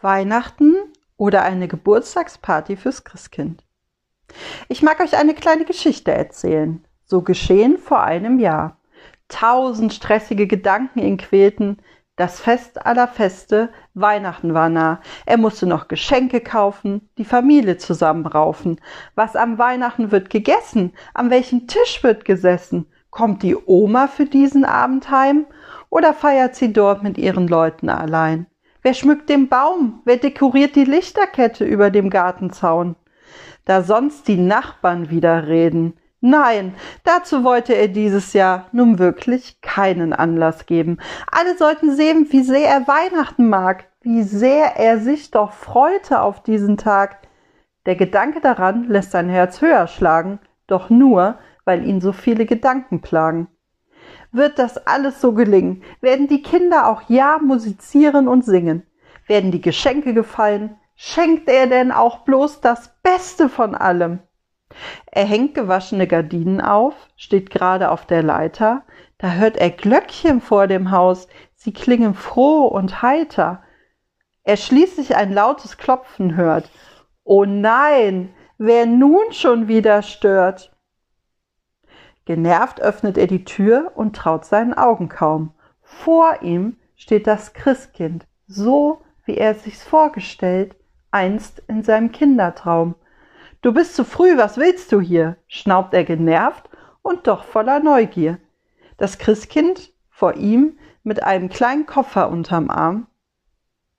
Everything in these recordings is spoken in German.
Weihnachten oder eine Geburtstagsparty fürs Christkind. Ich mag euch eine kleine Geschichte erzählen. So geschehen vor einem Jahr. Tausend stressige Gedanken ihn quälten. Das Fest aller Feste, Weihnachten war nah. Er musste noch Geschenke kaufen, die Familie zusammenraufen. Was am Weihnachten wird gegessen? An welchem Tisch wird gesessen? Kommt die Oma für diesen Abend heim? Oder feiert sie dort mit ihren Leuten allein? Wer schmückt den Baum? Wer dekoriert die Lichterkette über dem Gartenzaun? Da sonst die Nachbarn wieder reden. Nein, dazu wollte er dieses Jahr nun wirklich keinen Anlass geben. Alle sollten sehen, wie sehr er Weihnachten mag, wie sehr er sich doch freute auf diesen Tag. Der Gedanke daran lässt sein Herz höher schlagen, doch nur, weil ihn so viele Gedanken plagen. Wird das alles so gelingen? Werden die Kinder auch ja musizieren und singen? Werden die Geschenke gefallen? Schenkt er denn auch bloß das Beste von allem? Er hängt gewaschene Gardinen auf, steht gerade auf der Leiter, da hört er Glöckchen vor dem Haus, sie klingen froh und heiter. Er schließlich ein lautes Klopfen hört. Oh nein, wer nun schon wieder stört? Genervt öffnet er die Tür und traut seinen Augen kaum. Vor ihm steht das Christkind, so wie er sich's vorgestellt, einst in seinem Kindertraum. Du bist zu früh, was willst du hier? schnaubt er genervt und doch voller Neugier. Das Christkind vor ihm mit einem kleinen Koffer unterm Arm.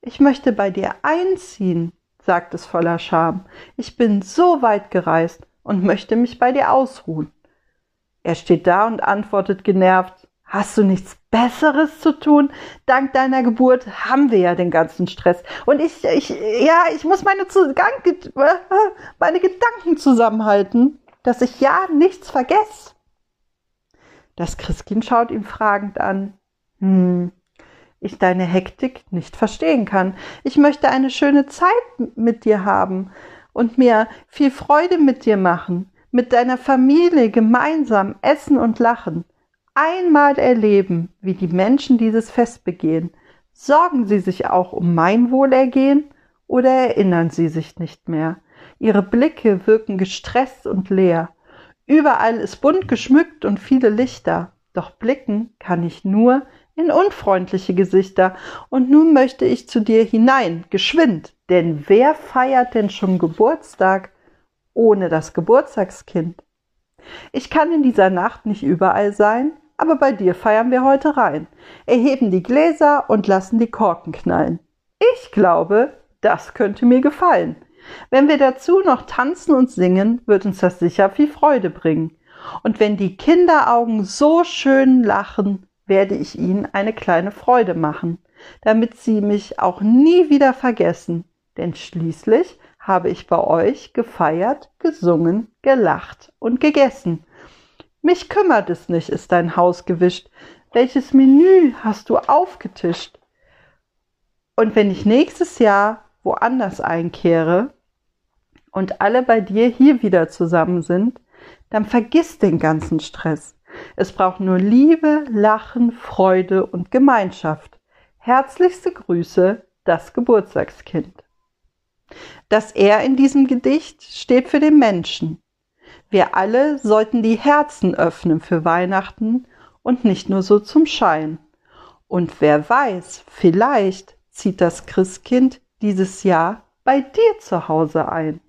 Ich möchte bei dir einziehen, sagt es voller Scham. Ich bin so weit gereist und möchte mich bei dir ausruhen. Er steht da und antwortet genervt, Hast du nichts Besseres zu tun? Dank deiner Geburt haben wir ja den ganzen Stress. Und ich, ich, ja, ich muss meine, meine Gedanken zusammenhalten, dass ich ja nichts vergesse. Das Christkind schaut ihn fragend an. Hm, ich deine Hektik nicht verstehen kann. Ich möchte eine schöne Zeit mit dir haben und mir viel Freude mit dir machen mit deiner Familie gemeinsam essen und lachen, einmal erleben, wie die Menschen dieses Fest begehen, sorgen sie sich auch um mein Wohlergehen oder erinnern sie sich nicht mehr? Ihre Blicke wirken gestresst und leer. Überall ist bunt geschmückt und viele Lichter, doch blicken kann ich nur in unfreundliche Gesichter, und nun möchte ich zu dir hinein, geschwind, denn wer feiert denn schon Geburtstag ohne das Geburtstagskind. Ich kann in dieser Nacht nicht überall sein, aber bei dir feiern wir heute rein, erheben die Gläser und lassen die Korken knallen. Ich glaube, das könnte mir gefallen. Wenn wir dazu noch tanzen und singen, wird uns das sicher viel Freude bringen. Und wenn die Kinderaugen so schön lachen, werde ich ihnen eine kleine Freude machen, damit sie mich auch nie wieder vergessen. Denn schließlich habe ich bei euch gefeiert, gesungen, gelacht und gegessen. Mich kümmert es nicht, ist dein Haus gewischt. Welches Menü hast du aufgetischt? Und wenn ich nächstes Jahr woanders einkehre und alle bei dir hier wieder zusammen sind, dann vergiss den ganzen Stress. Es braucht nur Liebe, Lachen, Freude und Gemeinschaft. Herzlichste Grüße, das Geburtstagskind. Das Er in diesem Gedicht steht für den Menschen. Wir alle sollten die Herzen öffnen für Weihnachten und nicht nur so zum Schein. Und wer weiß, vielleicht zieht das Christkind dieses Jahr bei dir zu Hause ein.